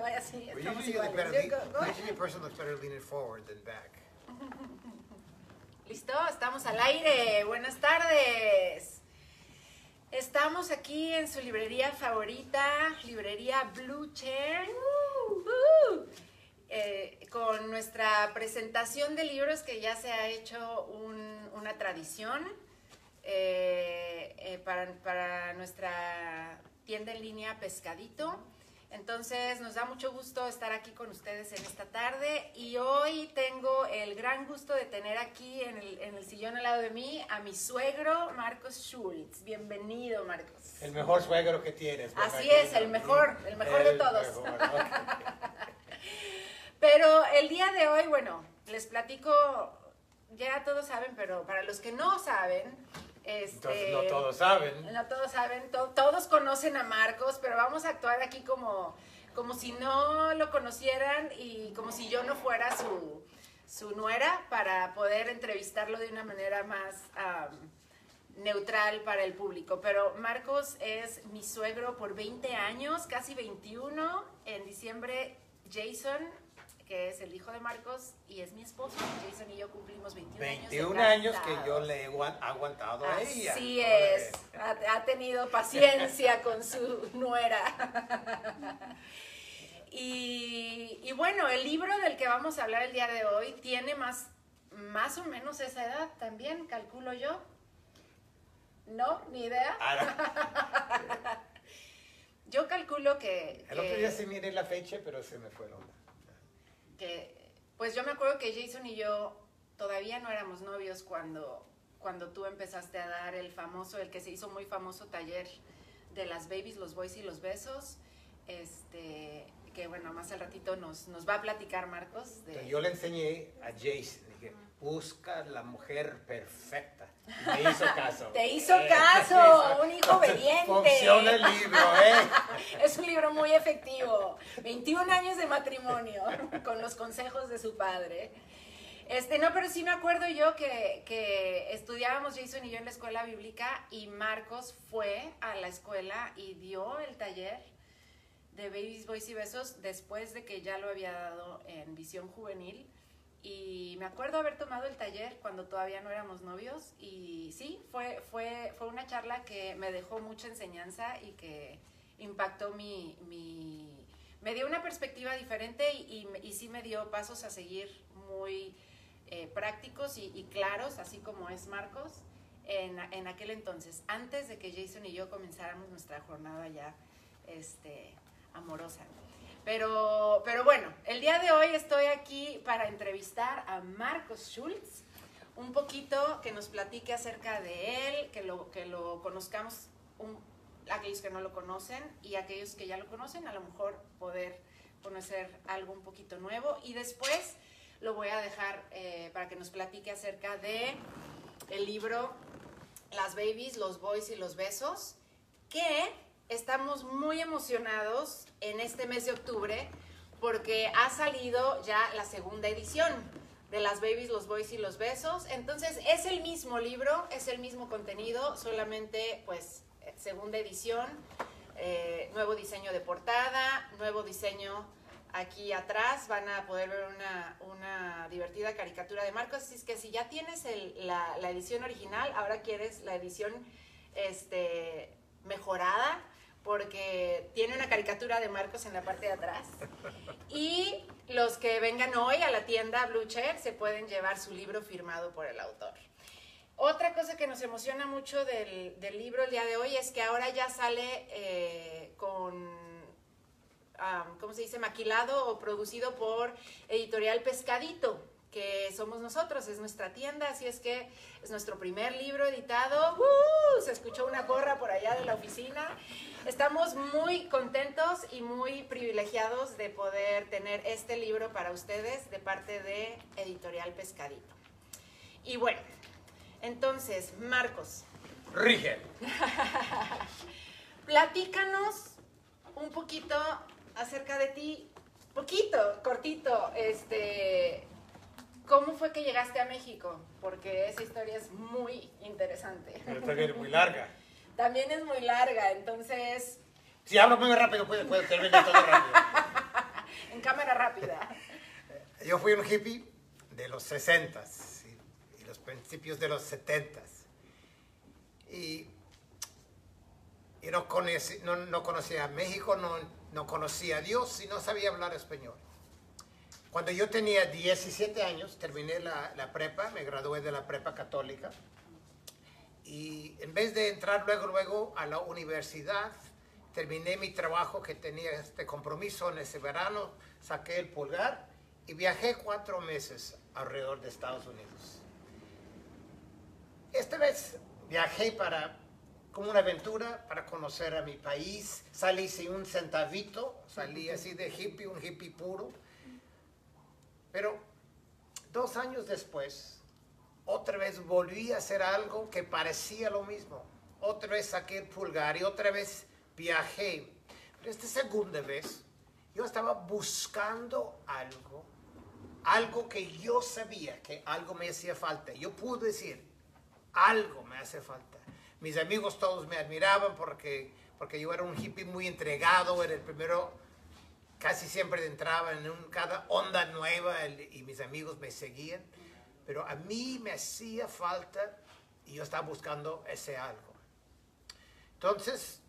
No, así, estamos usually, iguales. better Go- lean- go ahead. usually a person looks better leaning forward than back. Listo, estamos al aire. Buenas tardes. Estamos aquí en su librería favorita, librería Blue Chair, Uh, eh, con nuestra presentación de libros que ya se ha hecho un- una tradición eh, eh, para, para nuestra tienda en línea Pescadito. Entonces nos da mucho gusto estar aquí con ustedes en esta tarde y hoy tengo el gran gusto de tener aquí en el, en el sillón al lado de mí a mi suegro Marcos Schultz. Bienvenido Marcos. El mejor suegro que tienes. Así es, el mejor, el mejor de todos. mejor. Pero el día de hoy, bueno, les platico, ya todos saben, pero para los que no saben, este, Entonces no todos saben. no todos saben, to- todos conocen a Marcos, pero vamos a actuar aquí como, como si no lo conocieran y como si yo no fuera su, su nuera para poder entrevistarlo de una manera más neutral para el público. Pero Marcos es mi suegro por 20 años, casi 21. En diciembre, Jason, que es el hijo de Marcos y es mi esposo, Jason y yo cumplimos 21, 21 años. años que yo le he aguan- aguantado a ella. Así es, ha, ha tenido paciencia con su nuera. Y, y bueno, el libro del que vamos a hablar el día de hoy tiene más, más o menos esa edad también, calculo yo. ¿No? ¿Ni idea? Ahora, Yo calculo que... el otro día sí miré la fecha, pero se me fue la onda. Que, pues yo me acuerdo que Jason y yo todavía no éramos novios cuando, cuando tú empezaste a dar el famoso, el que se hizo muy famoso taller de las babies, los boys y los besos. Este, que bueno, más al ratito nos, nos va a platicar Marcos. de- yo le enseñé a Jason, dije, busca la mujer perfecta. Me hizo caso. Te hizo Eh, caso, un hijo obediente. Funciona el libro, ¿eh? Es un libro muy efectivo. 21 años de matrimonio con los consejos de su padre. Este, no, pero sí me acuerdo yo que, que estudiábamos Jason y yo en la escuela bíblica y Marcos fue a la escuela y dio el taller de Babies, Boys y Besos después de que ya lo había dado en Visión Juvenil. Y me acuerdo haber tomado el taller cuando todavía no éramos novios y sí, fue, fue, fue una charla que me dejó mucha enseñanza y que impactó mi... mi me dio una perspectiva diferente y, sí me dio pasos a seguir muy eh, prácticos y, y claros, así como es Marcos, en, en aquel entonces, antes de que Jason y yo comenzáramos nuestra jornada ya este, amorosa. Pero, pero bueno, el día de hoy estoy aquí para entrevistar a Marcos Schultz, un poquito que nos platique acerca de él, que lo, que lo conozcamos, aquellos que no lo conocen y aquellos que ya lo conocen, a lo mejor poder conocer algo un poquito nuevo. Y después lo voy a dejar eh, para que nos platique acerca de el libro Las Babies, los Boys y los Besos, que estamos muy emocionados en este mes de octubre porque ha salido ya la segunda edición de Las Babies, los Boys y los Besos. Entonces es el mismo libro, es el mismo contenido, solamente pues eh, segunda edición, eh, nuevo diseño de portada, nuevo diseño aquí atrás, van a poder ver una, una divertida caricatura de Marcos, así es que si ya tienes la, la edición original, ahora quieres la edición este, mejorada, porque tiene una caricatura de Marcos en la parte de atrás. Y los que vengan hoy a la tienda Blue Chair se pueden llevar su libro firmado por el autor. Otra cosa que nos emociona mucho del, libro el día de hoy es que ahora ya sale eh, con, ¿cómo se dice? Maquilado o producido por Editorial Pescadito, que somos nosotros, es nuestra tienda, así es que es nuestro primer libro editado. ¡Uh! Se escuchó una gorra por allá de la oficina. Estamos muy contentos y muy privilegiados de poder tener este libro para ustedes de parte de Editorial Pescadito. Y bueno, entonces, Marcos, Rige. platícanos un poquito acerca de ti, poquito, cortito, este, ¿cómo fue que llegaste a México? Porque esa historia es muy interesante. Pero también es muy larga. También es muy larga, entonces, Si hablo muy rápido, puede, puede terminar todo rápido. fui un hippie de los 60 y, y los principios de los 70 y, y no, conocí, no, no, conocía a México, no, no conocía a Dios y no sabía hablar español. Cuando yo tenía 17 años, terminé la, la prepa, me gradué de la prepa católica y en vez de entrar luego, luego a la universidad, terminé mi trabajo que tenía este compromiso en ese verano, saqué el pulgar y viajé cuatro meses alrededor de Estados Unidos. Esta vez viajé para, como una aventura, para conocer a mi país. Salí sin un centavito, salí así de hippie, un hippie puro. Pero dos años después, otra vez volví a hacer algo que parecía lo mismo. Otra vez saqué el pulgar y otra vez viajé. Pero esta segunda vez, yo estaba buscando algo, algo que yo sabía que algo me hacía falta. Yo pude decir, algo me hace falta. Mis amigos todos me admiraban porque, porque yo era un hippie muy entregado, era el primero, casi siempre entraba en un, cada onda nueva y mis amigos me seguían. Pero a mí me hacía falta y yo estaba buscando ese algo. Entonces,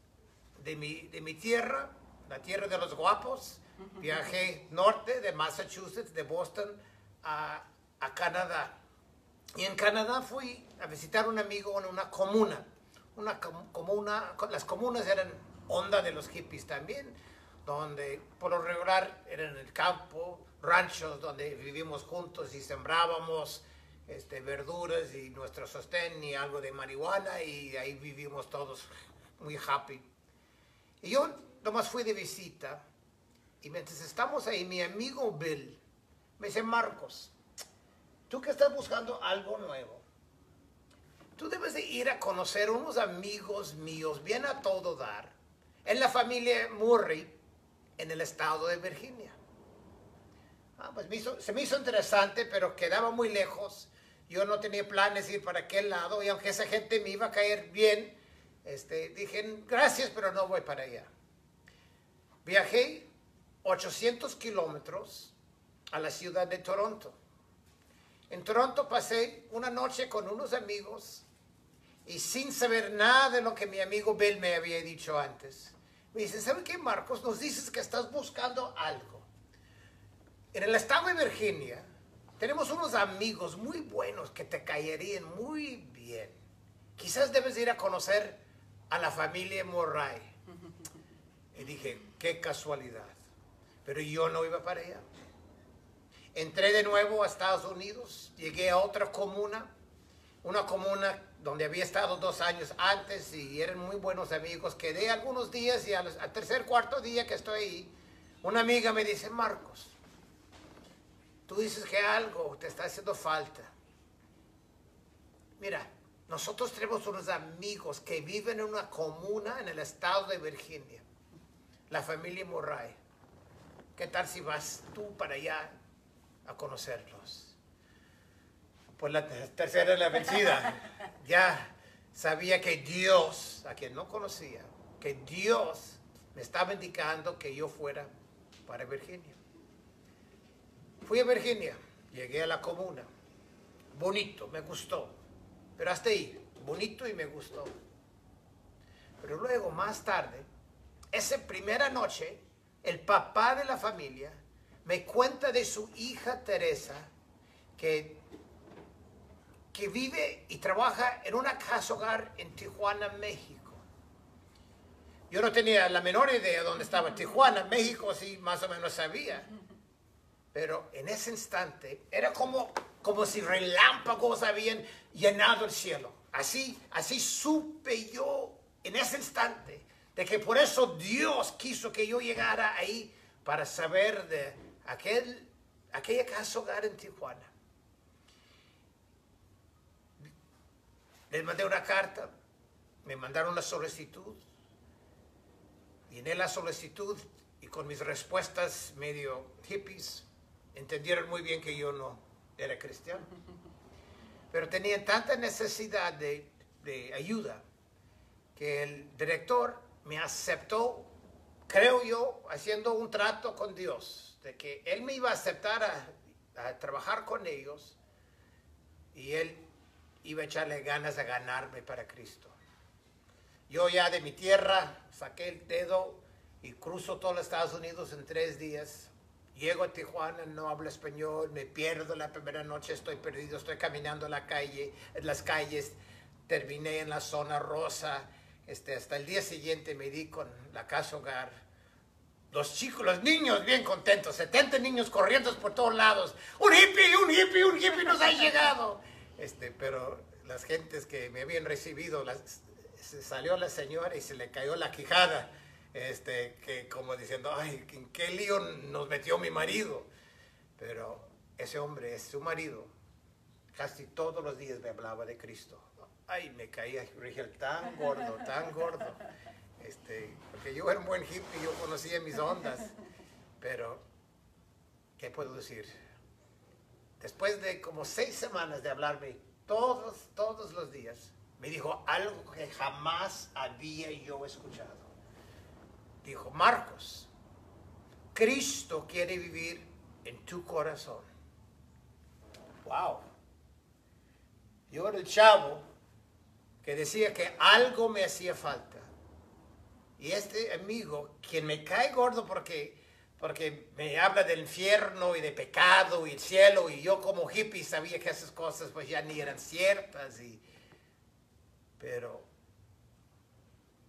de mi, de mi tierra, la tierra de los guapos, viajé norte de Massachusetts, de Boston, a, a Canadá. Y en Canadá fui a visitar un amigo en una comuna. Una comuna, las comunas eran onda de los hippies también, donde por lo regular eran el campo, ranchos donde vivimos juntos y sembrábamos este, verduras y nuestro sostén y algo de marihuana y ahí vivimos todos muy happy. Y yo nomás fui de visita y mientras estamos ahí, mi amigo Bill me dice, Marcos, tú que estás buscando algo nuevo, tú debes de ir a conocer unos amigos míos, bien a todo dar, en la familia Murray, en el estado de Virginia. Ah, pues se me hizo interesante, pero quedaba muy lejos. Yo no tenía planes de ir para aquel lado y aunque esa gente me iba a caer bien, este, dije, gracias, pero no voy para allá. Viajé 800 kilómetros a la ciudad de Toronto. En Toronto pasé una noche con unos amigos y sin saber nada de lo que mi amigo Bill me había dicho antes. Me dice, ¿sabe qué, Marcos? Nos dices que estás buscando algo. En el estado de Virginia tenemos unos amigos muy buenos que te caerían muy bien. Quizás debes ir a conocer a la familia Murray. Y dije, qué casualidad. Pero yo no iba para allá. Entré de nuevo a Estados Unidos, llegué a otra comuna, una comuna donde había estado dos años antes y eran muy buenos amigos. Quedé algunos días y al, tercer, cuarto día que estoy ahí, una amiga me dice, Marcos, tú dices que algo te está haciendo falta. Mira, nosotros tenemos unos amigos que viven en una comuna en el estado de Virginia, la familia Murray. ¿Qué tal si vas tú para allá a conocerlos? Pues la tercera la vencida. Ya sabía que Dios, a quien no conocía, que Dios me estaba indicando que yo fuera para Virginia. Fui a Virginia, llegué a la comuna. Bonito, me gustó pero hasta ahí, bonito y me gustó. Pero luego, más tarde, esa primera noche, el papá de la familia me cuenta de su hija Teresa, que, que vive y trabaja en una casa hogar en Tijuana, México. Yo no tenía la menor idea de dónde estaba Tijuana, México sí más o menos sabía. Pero en ese instante era como, como si relámpagos habían llenado el cielo. Así, así supe yo en ese instante de que por eso Dios quiso que yo llegara ahí para saber de aquel, aquella casa hogar en Tijuana. Les mandé una carta, me mandaron la solicitud, llené la solicitud y con mis respuestas medio hippies entendieron muy bien que yo no era cristiano. Pero tenía tanta necesidad de, ayuda que el director me aceptó, creo yo, haciendo un trato con Dios, de que él me iba a aceptar a trabajar con ellos y él iba a echarle ganas de ganarme para Cristo. Yo ya de mi tierra saqué el dedo y cruzo todos los Estados Unidos en tres días. Llego a Tijuana, no hablo español, me pierdo la primera noche, estoy perdido, estoy caminando en la calle, en las calles, terminé en la zona rosa. Este, hasta el día siguiente me di con la casa hogar. Los chicos, los niños bien contentos, 70 niños corriendo por todos lados. Un hippie, un hippie, un hippie nos ha llegado. Este, pero las gentes que me habían recibido, las, se salió la señora y se le cayó la quijada, este, que como diciendo, ay, ¿en qué lío nos metió mi marido? Pero ese hombre es su marido. Casi todos los días me hablaba de Cristo. Ay, me caía Rigel tan gordo, tan gordo. Este, porque yo era un buen hippie, yo conocía mis ondas. Pero, ¿qué puedo decir? Después de como seis semanas de hablarme todos, todos los días, me dijo algo que jamás había yo escuchado. Dijo, Marcos, Cristo quiere vivir en tu corazón. Wow. Yo era el chavo que decía que algo me hacía falta. Y este amigo, quien me cae gordo porque, porque me habla del infierno y de pecado y el cielo, y yo como hippie sabía que esas cosas pues ya ni eran ciertas y, pero,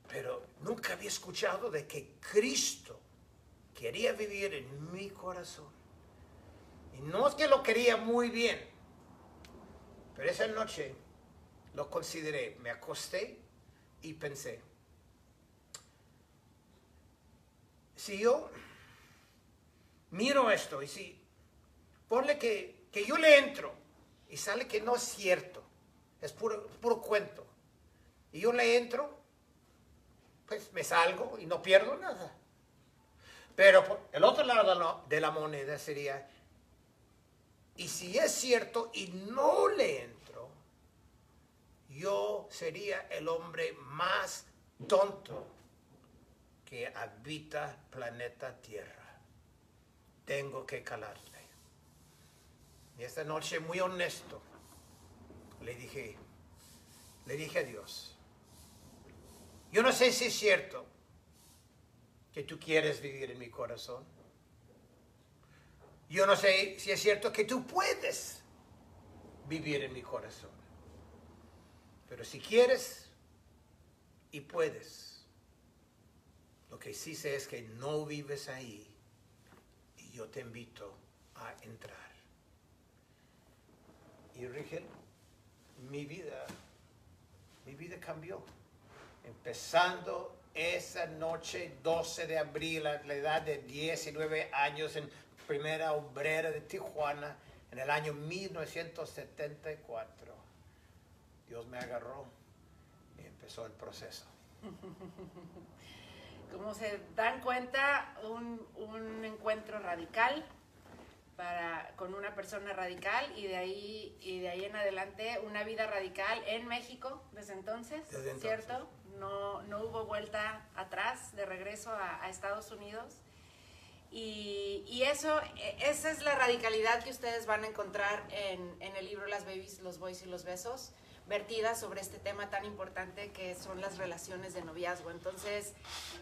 pero nunca había escuchado de que Cristo quería vivir en mi corazón. Y no es que lo quería muy bien, pero esa noche lo consideré, me acosté y pensé, si yo miro esto y si ponle que, que yo le entro y sale que no es cierto, es puro, puro cuento, y yo le entro, pues me salgo y no pierdo nada. Pero el otro lado de la moneda sería, y si es cierto y no le entro, yo sería el hombre más tonto que habita planeta Tierra. Tengo que calarle. Y esta noche, muy honesto, le dije, le dije a Dios, yo no sé si es cierto que tú quieres vivir en mi corazón. Yo no sé si es cierto que tú puedes vivir en mi corazón. Pero si quieres y puedes, lo que sí sé es que no vives ahí yo te invito a entrar. Y Rigel, mi vida, mi vida cambió empezando esa noche 12 de abril a la edad de 19 años en primera obrera de Tijuana en el año 1974. Dios me agarró y empezó el proceso. Como se dan cuenta, un, un encuentro radical para, con una persona radical y de ahí y de ahí en adelante una vida radical en México desde entonces, Desde entonces. ¿cierto? No, no hubo vuelta atrás de regreso a, a Estados Unidos. Y, y eso, e- esa es la radicalidad que ustedes van a encontrar en, en el libro Las Babies, los Boys y los Besos, vertida sobre este tema tan importante que son las relaciones de noviazgo. Entonces,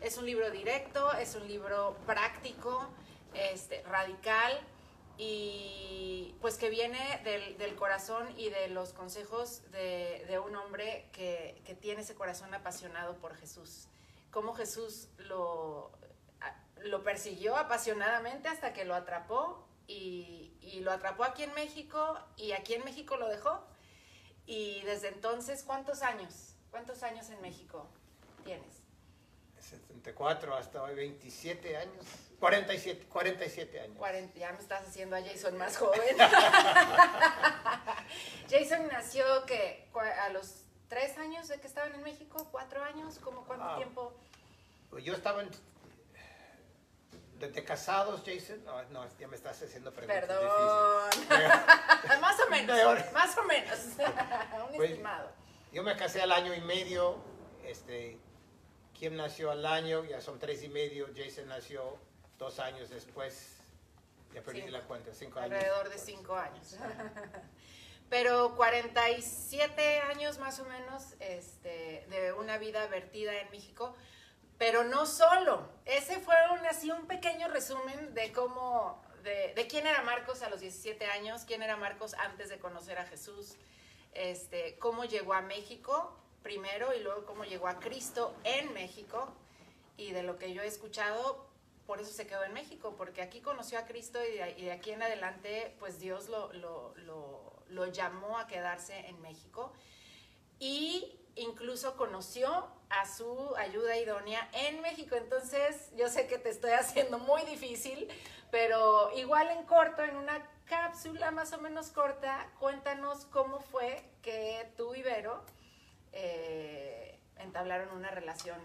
es un libro directo, es un libro práctico, este, radical y pues que viene del, del corazón y de los consejos de, de un hombre que, que tiene ese corazón apasionado por Jesús. Cómo Jesús lo, lo persiguió apasionadamente hasta que lo atrapó y, y lo atrapó aquí en México y aquí en México lo dejó. Y desde entonces, ¿cuántos años? ¿Cuántos años en México tienes? 74 hasta hoy, 27 años. 47, 47 años. 40, ya me estás haciendo a Jason más joven. Jason nació que a los tres años de que estaban en México, cuatro años, ¿cómo cuánto Wow. tiempo? Pues Yo estaba en- desde casados, Jason. No, no, ya me estás haciendo preguntas Perdón. más o menos, más o menos. Un Pues- estimado. Yo me casé al año y medio. Este, Kim nació al año, ya son tres y medio. Jason nació dos años después. Ya perdí Cinco. la cuenta, cinco años. Alrededor de cinco años. Pero 47 años más o menos este, de una vida vertida en México. Pero no solo. Ese fue un, así un pequeño resumen de cómo, de, de quién era Marcos a los 17 años, quién era Marcos antes de conocer a Jesús, este, cómo llegó a México primero y luego cómo llegó a Cristo en México. Y de lo que yo he escuchado, por eso se quedó en México, porque aquí conoció a Cristo y de, y de aquí en adelante, pues Dios lo, lo, lo, lo llamó a quedarse en México. Y incluso conoció a su ayuda idónea en México. Entonces, yo sé que te estoy haciendo muy difícil, pero igual en corto, en una cápsula más o menos corta, cuéntanos cómo fue que tú y Vero eh, entablaron una relación.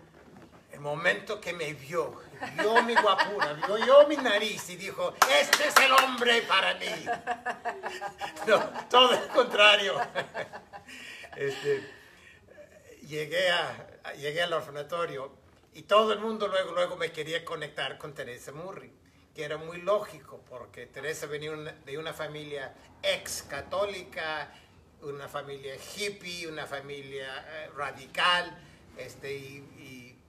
El momento que me vio, vio mi guapura, vio yo mi nariz y dijo, este es el hombre para mí. No, todo el contrario. Este, llegué, a, llegué al orfanatorio y todo el mundo luego, luego me quería conectar con Teresa Murray, que era muy lógico porque Teresa venía una- de una familia ex católica, una familia hippie, una familia eh, radical, este, y, y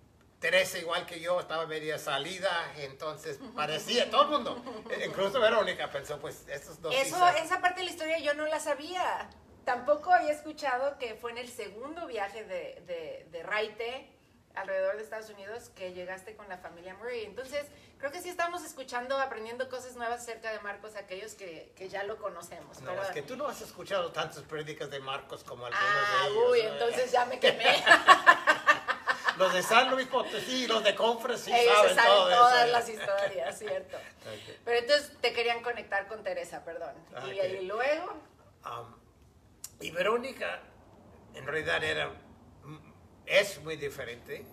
Teresa, igual que yo, estaba media salida, entonces parecía todo el mundo, incluso Verónica pensó, pues, estos dos Eso, esa parte de la historia yo no la sabía. Tampoco había escuchado que fue en el segundo viaje de, de, de Raite alrededor de Estados Unidos que llegaste con la familia Murray. Entonces, creo que sí estamos escuchando, aprendiendo cosas nuevas acerca de Marcos, aquellos que, que ya lo conocemos. No, Pero- es que tú no has escuchado tantas prédicas de Marcos como algunos Ah, de ellos. uy, ¿no? entonces ya me quemé. Los de San Luis Potosí, los de Confres sí Ellos saben, saben todo todas eso. las historias, ¿cierto? Pero entonces te querían conectar con Teresa, perdón. Ah, y, y luego, Um, y Verónica, en realidad, era, es muy diferente.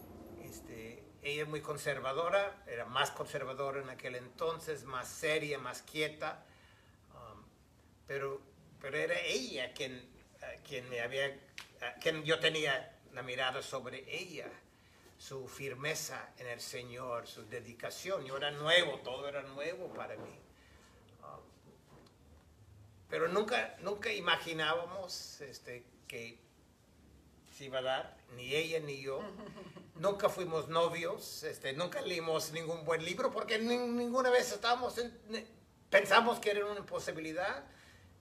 Este, ella es muy conservadora, era más conservadora en aquel entonces, más seria, más quieta. Um, pero, pero era ella quien, quien me había, quien yo tenía la mirada sobre ella, su firmeza en el Señor, su dedicación. Yo era nuevo, todo era nuevo para mí. Pero nunca, nunca imaginábamos este, que se iba a dar, ni ella ni yo. Nunca fuimos novios, este, nunca leímos ningún buen libro porque ni- ninguna vez estábamos en- pensamos que era una imposibilidad.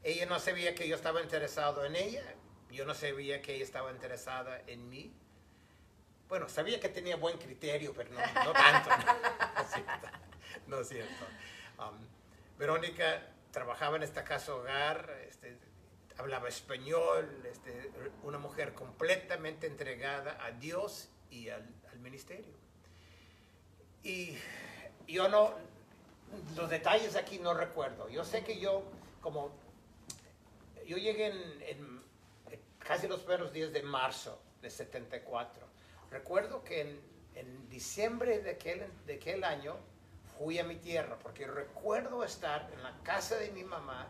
Ella no sabía que yo estaba interesado en ella, yo no sabía que ella estaba interesada en mí. Bueno, sabía que tenía buen criterio, pero no, no tanto. No, es cierto. No es cierto. Um, Verónica trabajaba en esta casa hogar, este, hablaba español, este, una mujer completamente entregada a Dios y al, ministerio. Y yo no, los detalles aquí no recuerdo. Yo sé que yo, como, yo llegué en, en casi los primeros días de marzo de 74. Recuerdo que en, en diciembre de aquel, de aquel año fui a mi tierra, porque recuerdo estar en la casa de mi mamá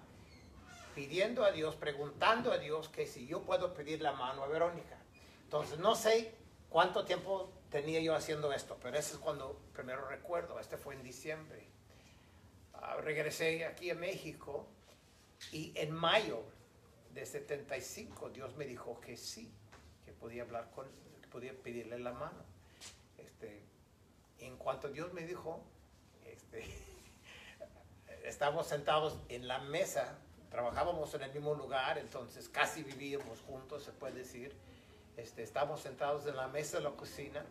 pidiendo a Dios, preguntando a Dios que si yo puedo pedir la mano a Verónica. Entonces no sé cuánto tiempo tenía yo haciendo esto, pero ese es cuando primero recuerdo, este fue en diciembre. Ah, regresé aquí a México y en mayo de 75 Dios me dijo que sí, que podía hablar con, que podía pedirle la mano. Este, en cuanto Dios me dijo, este, estábamos sentados en la mesa, trabajábamos en el mismo lugar, entonces casi vivíamos juntos, se puede decir. Este, estábamos sentados en la mesa de la cocina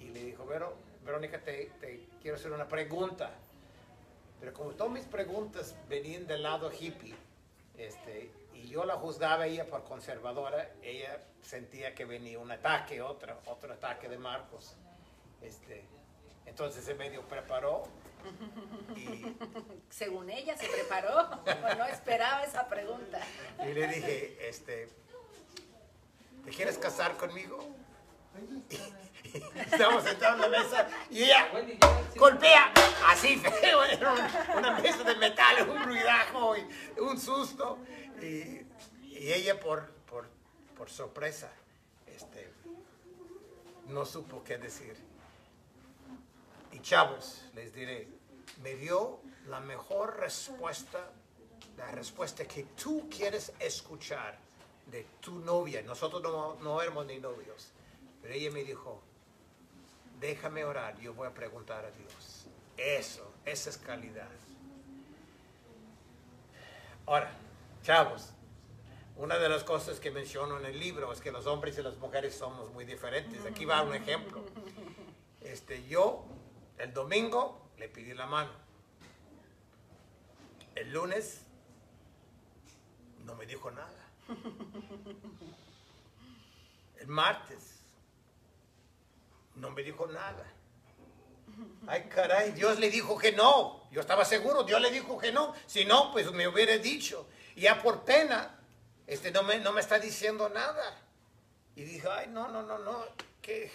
y le dijo, Vero, Verónica, te, te quiero hacer una pregunta. Pero como todas mis preguntas venían del lado hippie, este, y yo la juzgaba ella por conservadora, ella sentía que venía un ataque, otro, otro ataque de Marcos. Este, entonces se medio preparó según ella, se preparó. no esperaba esa pregunta. y le dije, este, ¿te quieres casar conmigo? Estábamos sentados en la mesa y ella golpea así una mesa de metal, un ruidajo y un susto. Y, y ella por, por, por sorpresa este, no supo qué decir. Y chavos, les diré, me dio la mejor respuesta, la respuesta que tú quieres escuchar de tu novia. Nosotros no, no éramos ni novios, pero ella me dijo, déjame orar, yo voy a preguntar a Dios. Eso, esa es calidad. Ahora, chavos, una de las cosas que menciono en el libro es que los hombres y las mujeres somos muy diferentes. Aquí va un ejemplo. Este, yo, el domingo, le pedí la mano. El lunes, no me dijo nada. El martes, no me dijo nada. Ay, caray, Dios le dijo que no. Yo estaba seguro, Dios le dijo que no. Si no, pues me hubiera dicho. Y ya por pena, este no me, no me está diciendo nada. Y dije, ay, no, no, no, no, qué,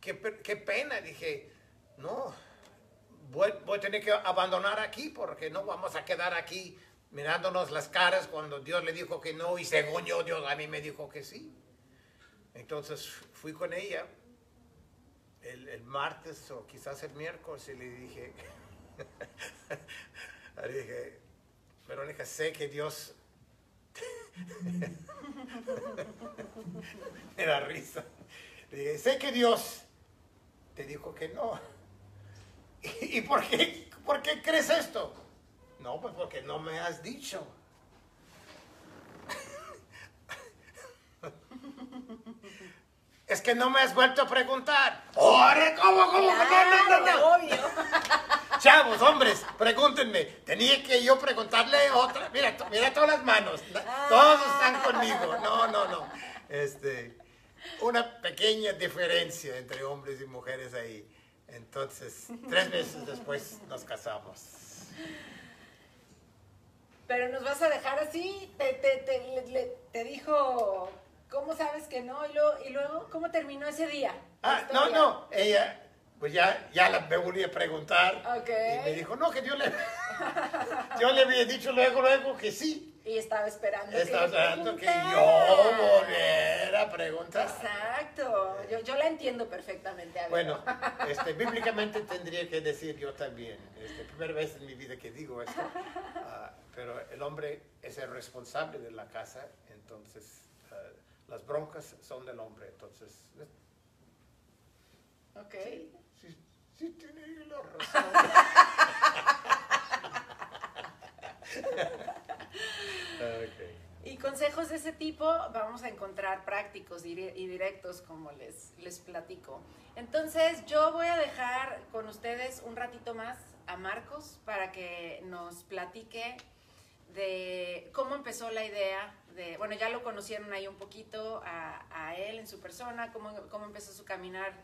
qué, qué pena. Dije, no, voy, a tener que abandonar aquí porque no vamos a quedar aquí mirándonos las caras cuando Dios le dijo que no y según yo, Dios a mí me dijo que sí. Entonces fui con ella el, el martes o quizás el miércoles y le dije, le dije, Verónica, sé que Dios me da risa. Le dije, sé que Dios te dijo que no. ¿Y por qué, por qué crees esto? No, pues porque no me has dicho. Es que no me has vuelto a preguntar. ¡Ore! ¿Cómo, cómo? Claro, no, no, no, obvio. Chavos, hombres, pregúntenme. Tenía que yo preguntarle otra. Mira, mira todas las manos. Todos están conmigo. No, no, no. Este, una pequeña diferencia entre hombres y mujeres ahí. Entonces, tres meses después nos casamos. Pero nos vas a dejar así. Te, te, te, le- le- te dijo, ¿cómo sabes que no? Y luego, y luego ¿cómo terminó ese día? Ah, no, no. Ella, pues ya, ya la me volví a preguntar. Ok. Y me dijo, no, que yo le, yo le había dicho luego, luego que sí. Y estaba esperando. que Estaba le esperando que yo volviera a preguntar. Exacto. Yo, yo la entiendo perfectamente. a. Bueno, este, bíblicamente tendría que decir yo también. Este, primera vez en mi vida que digo esto. Ah, pero el hombre es el responsable de la casa, entonces ah, las broncas son del hombre. Entonces, Ok. sí, sí tiene la razón. Ok. Y consejos de ese tipo vamos a encontrar prácticos y directos, como les, les platico. Entonces, yo voy a dejar con ustedes un ratito más a Marcos para que nos platique de cómo empezó la idea de, bueno, ya lo conocieron ahí un poquito a, a él en su persona, cómo, cómo empezó su caminar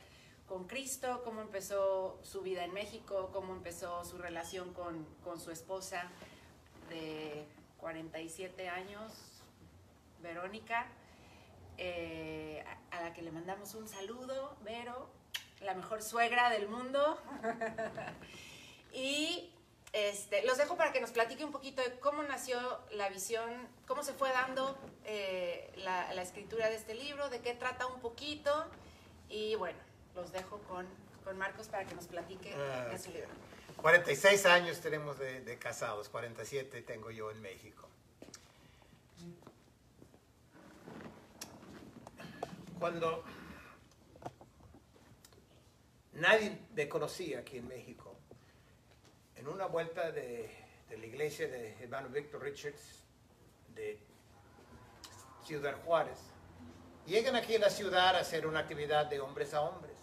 con Cristo, cómo empezó su vida en México, cómo empezó su relación con, con su esposa de 47 años, Verónica, eh, a, a la que le mandamos un saludo, Vero, la mejor suegra del mundo. y este, los dejo para que nos platique un poquito de cómo nació la visión, cómo se fue dando eh, la, la escritura de este libro, de qué trata un poquito. Y bueno, los dejo con, con Marcos para que nos platique Ah, de su ok. libro. 46 años tenemos de, casados, 47 tengo yo en México. Cuando nadie me conocía aquí en México, en una vuelta de, de la iglesia de hermano Víctor Richards de Ciudad Juárez, llegan aquí a la ciudad a hacer una actividad de hombres a hombres.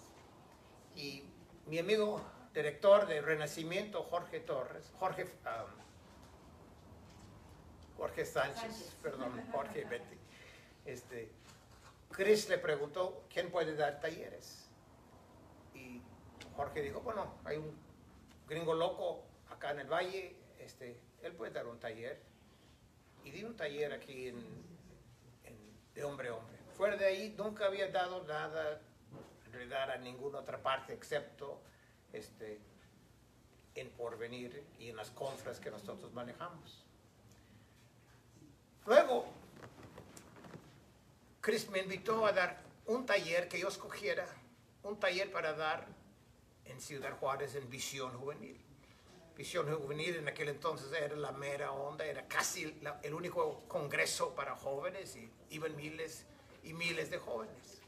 Y mi amigo director de Renacimiento, Jorge Torres, Jorge, um, Jorge Sánchez, Sánchez. perdón, Jorge Betty, este, Chris le preguntó, ¿quién puede dar talleres? Y Jorge dijo, bueno, hay un gringo loco acá en el valle, este, él puede dar un taller. Y di un taller aquí en, en- de hombre a hombre. Fuera de ahí nunca había dado nada en realidad a ninguna otra parte excepto este, en Porvenir y en las confras que nosotros manejamos. Luego, Chris me invitó a dar un taller que yo escogiera, un taller para dar en Ciudad Juárez en visión juvenil. Visión Juvenil en aquel entonces era la mera onda, era casi la- el único congreso para jóvenes y iban miles y miles de jóvenes.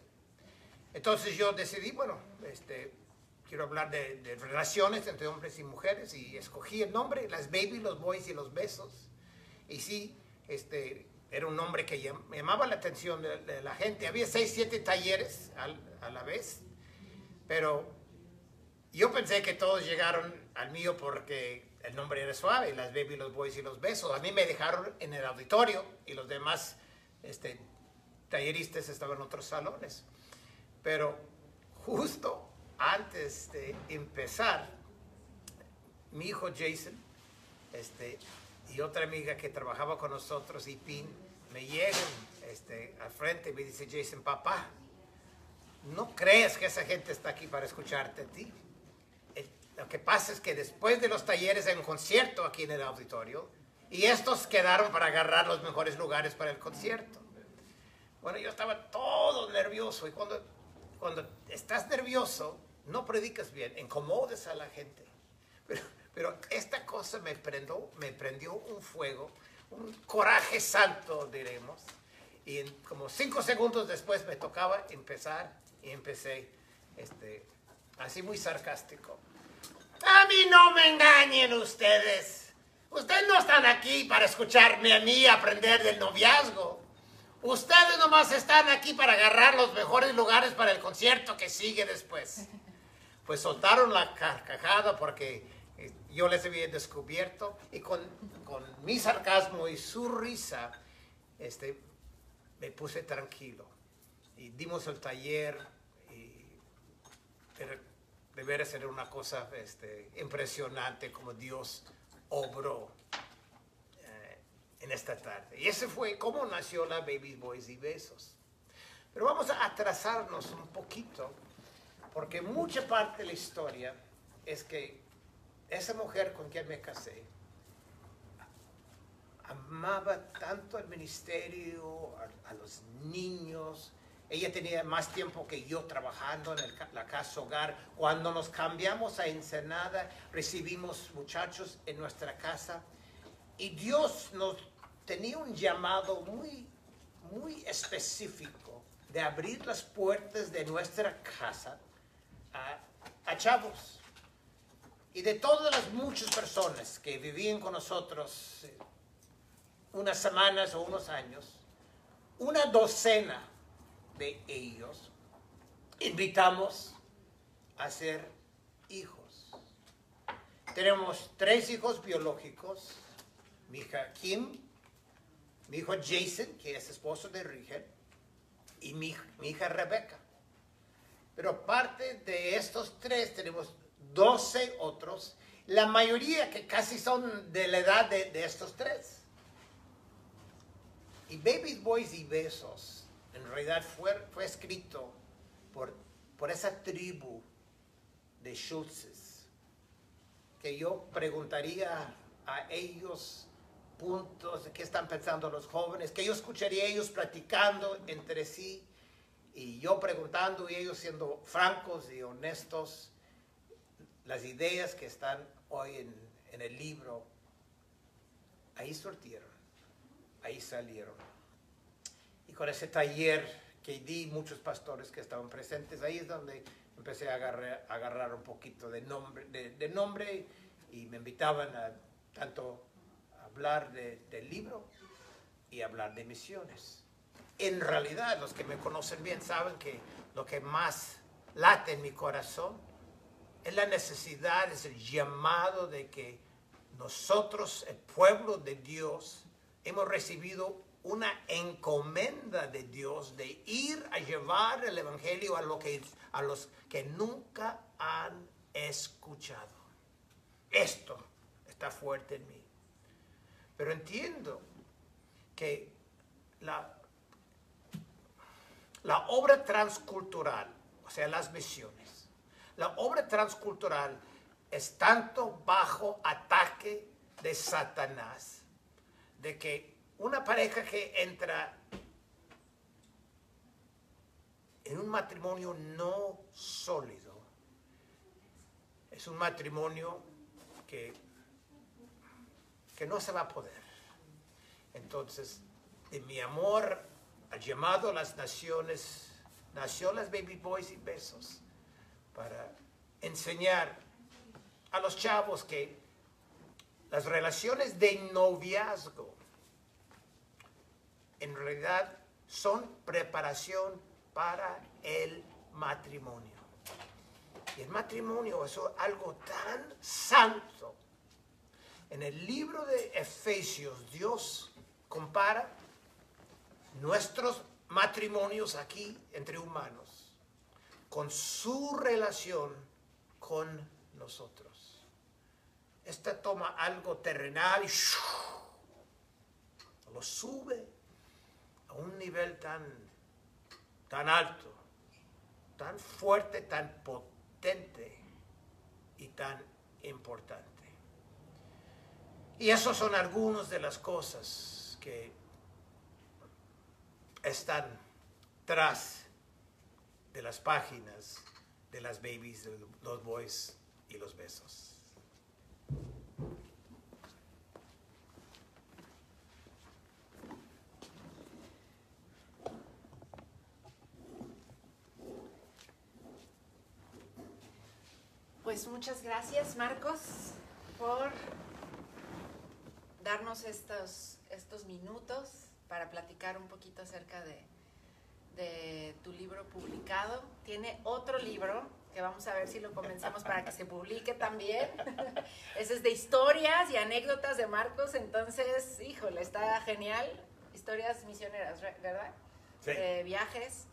Entonces yo decidí, bueno, este, quiero hablar de, de relaciones entre hombres y mujeres y escogí el nombre, las baby, los boys y los besos. Y sí, este, era un nombre que llam- llamaba la atención de, de la gente. Había seis, siete talleres al- a la vez, pero yo pensé que todos llegaron al mío porque el nombre era suave, las baby, los boys y los besos. A mí me dejaron en el auditorio y los demás este, talleristas estaban en otros salones. Pero justo antes de empezar, mi hijo Jason este, y otra amiga que trabajaba con nosotros, y Pin, me llegan este, al frente y me dice, Jason, papá, no creas que esa gente está aquí para escucharte a ti. El- lo que pasa es que después de los talleres hay un concierto aquí en el auditorio y estos quedaron para agarrar los mejores lugares para el concierto. Bueno, yo estaba todo nervioso y cuando, cuando estás nervioso no predicas bien, incomodes a la gente. Pero, pero esta cosa me, prendó, me prendió un fuego, un coraje santo, diremos. Y en como cinco segundos después me tocaba empezar y empecé este, así muy sarcástico. A mí no me engañen ustedes. Ustedes no están aquí para escucharme a mí aprender del noviazgo. Ustedes nomás están aquí para agarrar los mejores lugares para el concierto que sigue después. Pues soltaron la carcajada porque eh, yo les había descubierto y con, con mi sarcasmo y su risa, este, me puse tranquilo. Y dimos el taller y de era una cosa este, impresionante como Dios obró en esta tarde. Y ese fue cómo nació la Baby Boys y Besos. Pero vamos a atrasarnos un poquito, porque mucha parte de la historia es que esa mujer con quien me casé amaba tanto el ministerio, a, a los niños. Ella tenía más tiempo que yo trabajando en el la casa hogar. Cuando nos cambiamos a Ensenada, recibimos muchachos en nuestra casa y Dios nos tenía un llamado muy, muy específico de abrir las puertas de nuestra casa a, chavos. Y de todas las muchas personas que vivían con nosotros eh, unas semanas o unos años, una docena de ellos invitamos a ser hijos. Tenemos tres hijos biológicos, mi hija Kim, mi hijo Jason, que es esposo de Rigel, y mi, hij- mi hija Rebecca. Pero aparte de estos tres, tenemos 12 otros, la mayoría que casi son de la edad de, de estos tres. Y Babies, Boys y Besos, en realidad fue, fue escrito por, por esa tribu de Schultzes, que yo preguntaría a ellos puntos qué están pensando los jóvenes, que yo escucharía ellos platicando entre sí y yo preguntando y ellos siendo francos y honestos las ideas que están hoy en, en el libro, ahí surtieron, ahí salieron. Y con ese taller que di, muchos pastores que estaban presentes, ahí es donde empecé a agarrar, agarrar un poquito de nombre, de, de nombre y me invitaban a tanto hablar de- del libro y hablar de misiones. En realidad, los que me conocen bien saben que lo que más late en mi corazón es la necesidad, es el llamado de que nosotros, el pueblo de Dios, hemos recibido una encomenda de Dios de ir a llevar el Evangelio a, que, a los que nunca han escuchado. Esto está fuerte en mí. Pero entiendo que la, obra transcultural, o sea, las misiones, la obra transcultural es tanto bajo ataque de Satanás, de que una pareja que entra en un matrimonio no sólido, es un matrimonio que que no se va a poder. Entonces, de mi amor al llamado a las naciones, nació las Baby Boys y Besos para enseñar a los chavos que las relaciones de noviazgo en realidad son preparación para el matrimonio. Y el matrimonio es algo tan santo. En el libro de Efesios, Dios compara nuestros matrimonios aquí entre humanos con su relación con nosotros. Esta toma algo terrenal y lo sube a un nivel tan, tan alto, tan fuerte, tan potente y tan importante. Y esas son algunas de las cosas que están tras de las páginas de las babies, de los boys y los besos. Pues muchas gracias Marcos por darnos estos, estos minutos para platicar un poquito acerca de, de tu libro publicado. Tiene otro libro que vamos a ver si lo comenzamos para que se publique también. Ese es de historias y anécdotas de Marcos, entonces, híjole, está genial. Historias misioneras, ¿verdad? Sí. De viajes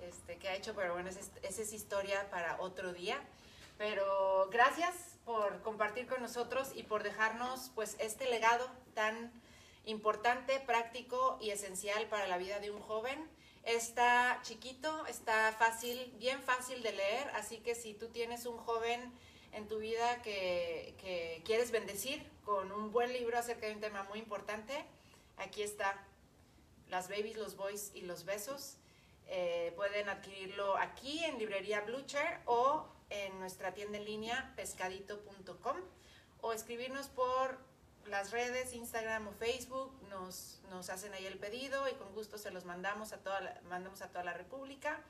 este, que ha hecho, pero bueno, esa es historia para otro día. Pero gracias por compartir con nosotros y por dejarnos pues este legado tan importante, práctico y esencial para la vida de un joven. Está chiquito, está fácil, bien fácil de leer, así que si tú tienes un joven en tu vida que, que quieres bendecir con un buen libro acerca de un tema muy importante, aquí está Las Babies, los Boys y los Besos. Eh, pueden adquirirlo aquí en librería Blucher o nuestra tienda en línea pescadito.com o escribirnos por las redes, Instagram o Facebook, nos, nos hacen ahí el pedido y con gusto se los mandamos a toda la, mandamos a toda la República.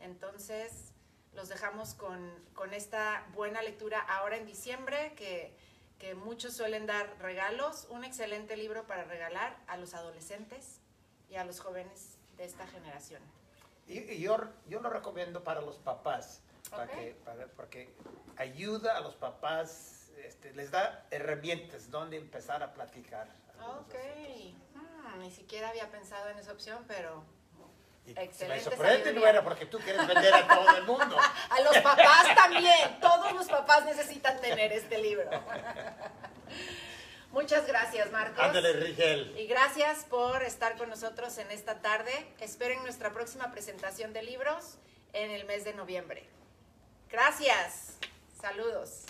Entonces, los dejamos con, con esta buena lectura ahora en diciembre, que, que, muchos suelen dar regalos. Un excelente libro para regalar a los adolescentes y a los jóvenes de esta generación. Y, y yo, yo lo recomiendo para los papás, para que, para- porque ayuda a los papás, este, les da herramientas donde empezar a platicar. Ok. Hmm, ni siquiera había pensado en esa opción, pero Y se me Excelente sorprende, no era porque tú quieres vender a todo el mundo. a los papás también. Todos los papás necesitan tener este libro. Muchas gracias, Marcos. Ándale, Rigel. Y gracias por estar con nosotros en esta tarde. Esperen nuestra próxima presentación de libros en el mes de noviembre. Gracias. Saludos.